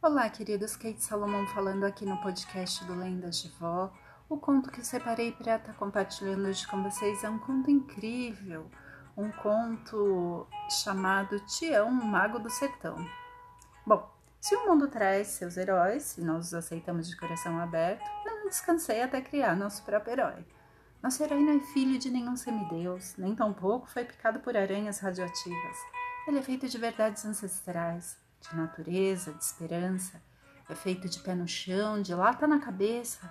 Olá, queridos, Kate Salomão falando aqui no podcast do Lendas de Vó. O conto que eu separei para estar tá compartilhando hoje com vocês é um conto incrível, um conto chamado Tião, Mago do Sertão. Bom, se o mundo traz seus heróis e nós os aceitamos de coração aberto, eu não descansei até criar nosso próprio herói. Nosso herói não é filho de nenhum semideus, nem tampouco foi picado por aranhas radioativas. Ele é feito de verdades ancestrais, de natureza, de esperança, é feito de pé no chão, de lata na cabeça,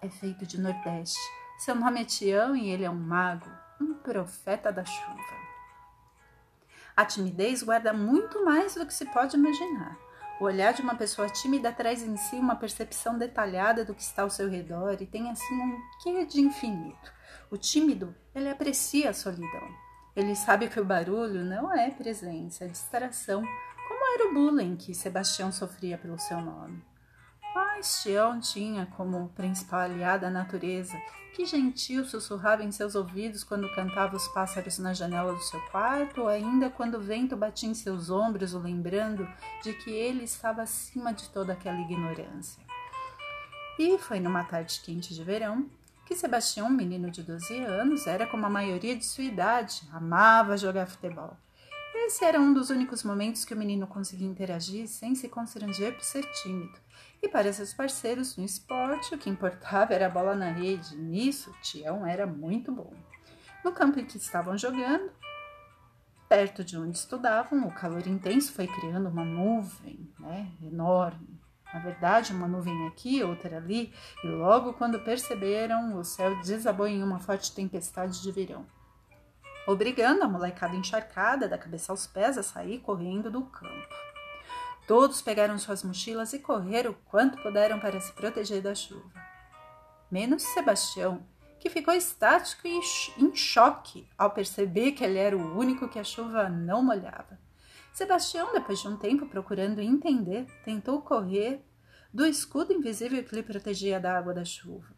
é feito de Nordeste. Seu nome é Tião e ele é um mago, um profeta da chuva. A timidez guarda muito mais do que se pode imaginar. O olhar de uma pessoa tímida traz em si uma percepção detalhada do que está ao seu redor e tem assim um quê de infinito. O tímido, ele aprecia a solidão. Ele sabe que o barulho não é presença, é distração, era o bullying que Sebastião sofria pelo seu nome. Mas Tião tinha como principal aliada a natureza, que gentil sussurrava em seus ouvidos quando cantava os pássaros na janela do seu quarto, ou ainda quando o vento batia em seus ombros, o lembrando de que ele estava acima de toda aquela ignorância. E foi numa tarde quente de verão que Sebastião, menino de 12 anos, era como a maioria de sua idade, amava jogar futebol. Esse era um dos únicos momentos que o menino conseguia interagir sem se constranger por ser tímido. E para seus parceiros no esporte, o que importava era a bola na rede. Nisso, Tião era muito bom. No campo em que estavam jogando, perto de onde estudavam, o calor intenso foi criando uma nuvem né, enorme. Na verdade, uma nuvem aqui, outra ali, e logo quando perceberam, o céu desabou em uma forte tempestade de verão obrigando a molecada encharcada da cabeça aos pés a sair correndo do campo. Todos pegaram suas mochilas e correram quanto puderam para se proteger da chuva. Menos Sebastião, que ficou estático e em choque ao perceber que ele era o único que a chuva não molhava. Sebastião, depois de um tempo procurando entender, tentou correr do escudo invisível que lhe protegia da água da chuva,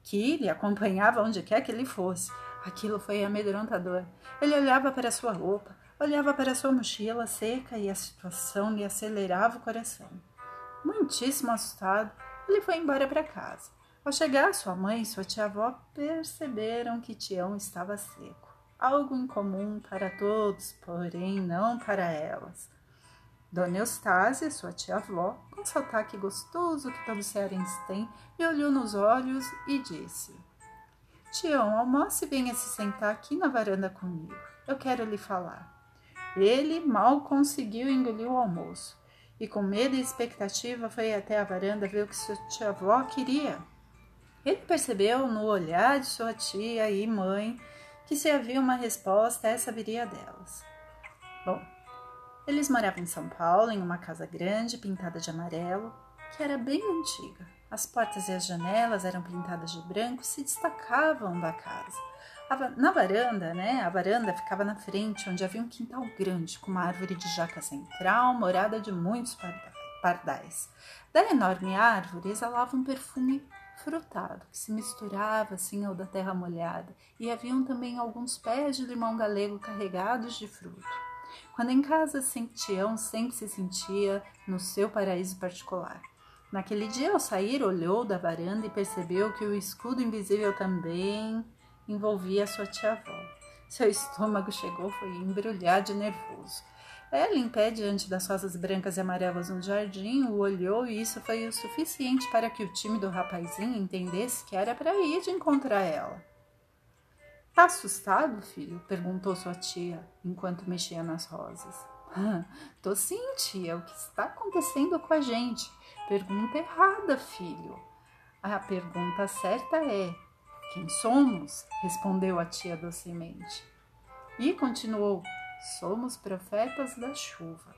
que lhe acompanhava onde quer que ele fosse, Aquilo foi amedrontador. Ele olhava para sua roupa, olhava para sua mochila seca e a situação lhe acelerava o coração. Muitíssimo assustado, ele foi embora para casa. Ao chegar, sua mãe e sua tia-avó perceberam que Tião estava seco. Algo incomum para todos, porém não para elas. Dona Eustásia, sua tia-avó, com sotaque gostoso que todo cearense tem, lhe olhou nos olhos e disse: Tião, almoce e venha se sentar aqui na varanda comigo. Eu quero lhe falar. Ele mal conseguiu engolir o almoço e, com medo e expectativa, foi até a varanda ver o que sua tia-avó queria. Ele percebeu no olhar de sua tia e mãe que se havia uma resposta, essa viria delas. Bom, eles moravam em São Paulo, em uma casa grande, pintada de amarelo, que era bem antiga. As portas e as janelas eram pintadas de branco, se destacavam da casa. Na varanda, né? A varanda ficava na frente, onde havia um quintal grande, com uma árvore de jaca central, morada de muitos pardais. Da enorme árvore exalava um perfume frutado, que se misturava assim ao da terra molhada, e haviam também alguns pés de limão galego carregados de fruto. Quando em casa sentiam, sempre se sentia no seu paraíso particular. Naquele dia, ao sair, olhou da varanda e percebeu que o escudo invisível também envolvia sua tia-avó. Seu estômago chegou foi embrulhar de nervoso. Ela, em pé diante das rosas brancas e amarelas no jardim, o olhou e isso foi o suficiente para que o tímido rapazinho entendesse que era para ir de encontrar ela. Tá assustado, filho? perguntou sua tia, enquanto mexia nas rosas. Tô sim, tia. O que está acontecendo com a gente? Pergunta errada, filho. A pergunta certa é: quem somos? respondeu a tia docemente. E continuou: somos profetas da chuva.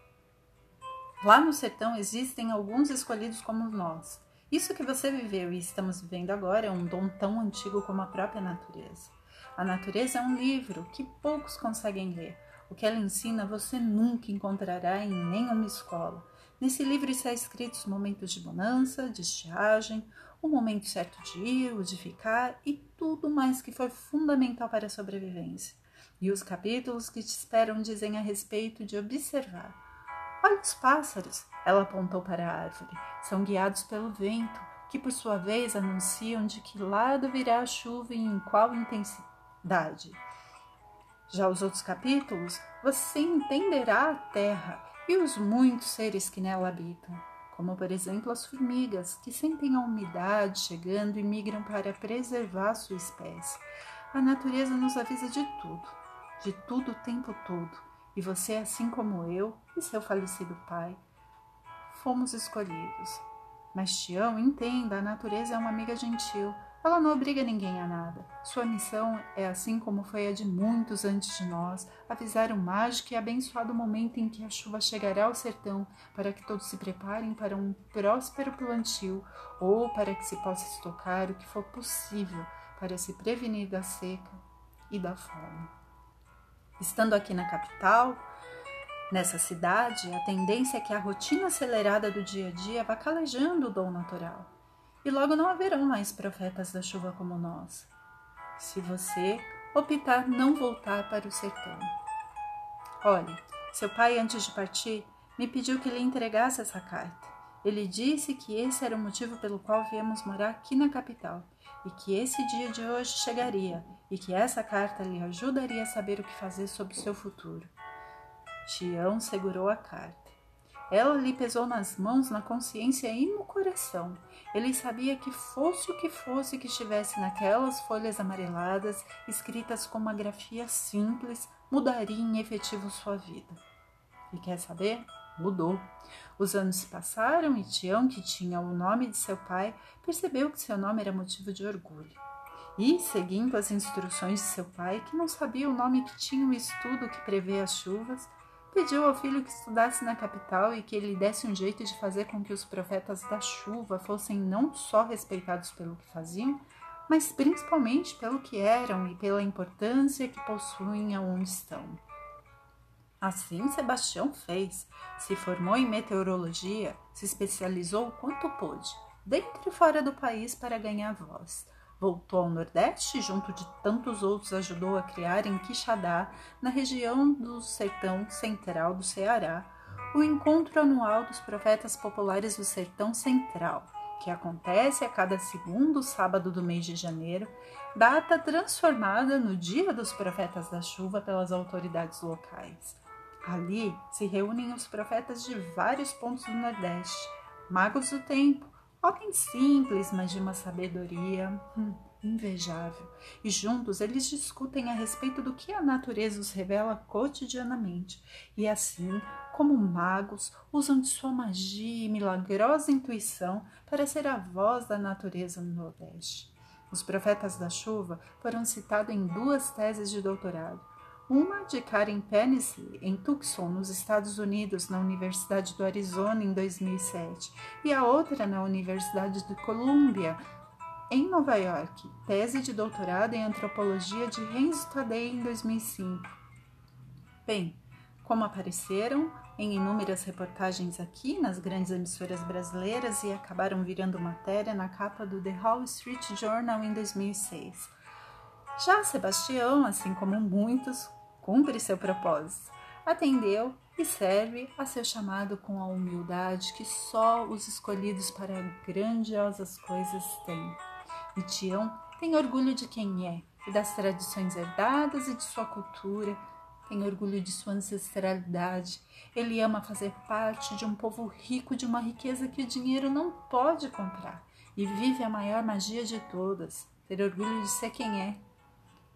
Lá no sertão existem alguns escolhidos como nós. Isso que você viveu e estamos vivendo agora é um dom tão antigo como a própria natureza. A natureza é um livro que poucos conseguem ler. O que ela ensina você nunca encontrará em nenhuma escola. Nesse livro está escritos os momentos de bonança, de estiagem, o momento certo de ir, o de ficar e tudo mais que for fundamental para a sobrevivência. E os capítulos que te esperam dizem a respeito de observar. Olha os pássaros, ela apontou para a árvore. São guiados pelo vento, que por sua vez anunciam de que lado virá a chuva e em qual intensidade. Já os outros capítulos, você entenderá a terra e os muitos seres que nela habitam, como por exemplo as formigas, que sentem a umidade chegando e migram para preservar sua espécie. A natureza nos avisa de tudo, de tudo o tempo todo, e você, assim como eu e seu falecido pai, fomos escolhidos. Mas Tião, entenda, a natureza é uma amiga gentil, ela não obriga ninguém a nada. Sua missão é, assim como foi a de muitos antes de nós, avisar o mágico e abençoado momento em que a chuva chegará ao sertão, para que todos se preparem para um próspero plantio ou para que se possa estocar o que for possível para se prevenir da seca e da fome. Estando aqui na capital, nessa cidade, a tendência é que a rotina acelerada do dia a dia vá calejando o dom natural e logo não haverão mais profetas da chuva como nós, se você optar não voltar para o sertão. Olhe, seu pai, antes de partir, me pediu que lhe entregasse essa carta. Ele disse que esse era o motivo pelo qual viemos morar aqui na capital e que esse dia de hoje chegaria e que essa carta lhe ajudaria a saber o que fazer sobre o seu futuro. Tião segurou a carta. Ela lhe pesou nas mãos, na consciência e no coração. Ele sabia que fosse o que fosse que estivesse naquelas folhas amareladas, escritas com uma grafia simples, mudaria em efetivo sua vida. E quer saber? Mudou. Os anos se passaram e Tião, que tinha o nome de seu pai, percebeu que seu nome era motivo de orgulho. E, seguindo as instruções de seu pai, que não sabia o nome que tinha o estudo que prevê as chuvas, pediu ao filho que estudasse na capital e que ele desse um jeito de fazer com que os profetas da chuva fossem não só respeitados pelo que faziam, mas principalmente pelo que eram e pela importância que possuem aonde estão. Assim Sebastião fez, se formou em meteorologia, se especializou o quanto pôde, dentro e fora do país para ganhar voz Voltou ao Nordeste junto de tantos outros, ajudou a criar em Quixadá, na região do sertão central do Ceará, o encontro anual dos profetas populares do Sertão Central, que acontece a cada segundo sábado do mês de janeiro, data transformada no Dia dos Profetas da Chuva pelas autoridades locais. Ali se reúnem os profetas de vários pontos do Nordeste, magos do tempo, Homens simples, mas de uma sabedoria hum, invejável. E juntos eles discutem a respeito do que a natureza os revela cotidianamente. E assim, como magos, usam de sua magia e milagrosa intuição para ser a voz da natureza no Nordeste. Os profetas da chuva foram citados em duas teses de doutorado uma de Karen Penisly em Tucson, nos Estados Unidos, na Universidade do Arizona, em 2007, e a outra na Universidade de Columbia, em Nova York, tese de doutorado em antropologia de Renzo Tadei em 2005. Bem, como apareceram em inúmeras reportagens aqui nas grandes emissoras brasileiras e acabaram virando matéria na capa do The Wall Street Journal em 2006. Já Sebastião, assim como muitos, cumpre seu propósito, atendeu e serve a seu chamado com a humildade que só os escolhidos para grandiosas coisas têm. E Tião tem orgulho de quem é e das tradições herdadas e de sua cultura, tem orgulho de sua ancestralidade. Ele ama fazer parte de um povo rico de uma riqueza que o dinheiro não pode comprar e vive a maior magia de todas, ter orgulho de ser quem é.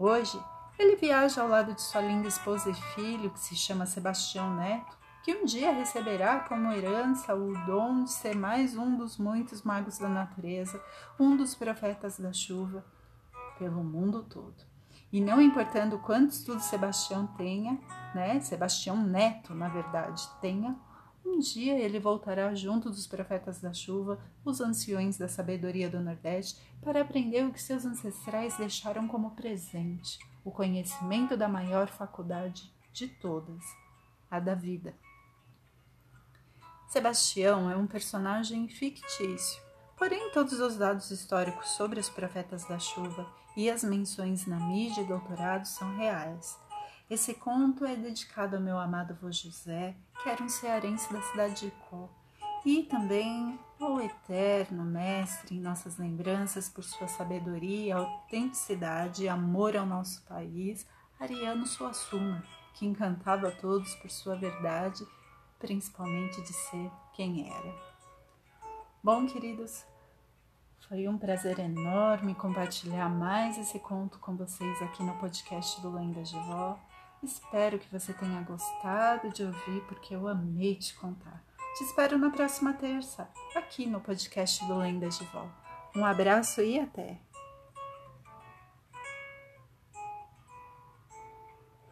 Hoje, ele viaja ao lado de sua linda esposa e filho, que se chama Sebastião Neto, que um dia receberá como herança o dom de ser mais um dos muitos magos da natureza, um dos profetas da chuva, pelo mundo todo. E não importando quanto estudo Sebastião tenha, né, Sebastião Neto, na verdade, tenha, um dia ele voltará junto dos profetas da chuva, os anciões da sabedoria do Nordeste, para aprender o que seus ancestrais deixaram como presente, o conhecimento da maior faculdade de todas, a da vida. Sebastião é um personagem fictício, porém todos os dados históricos sobre os profetas da chuva e as menções na mídia e doutorado são reais. Esse conto é dedicado ao meu amado avô José, que era um cearense da cidade de Icó, e também ao eterno mestre em nossas lembranças por sua sabedoria, autenticidade e amor ao nosso país, Ariano Suassuna, que encantava a todos por sua verdade, principalmente de ser quem era. Bom, queridos, foi um prazer enorme compartilhar mais esse conto com vocês aqui no podcast do Lendas de Vó. Espero que você tenha gostado de ouvir, porque eu amei te contar. Te espero na próxima terça, aqui no podcast do Lendas de Vó. Um abraço e até!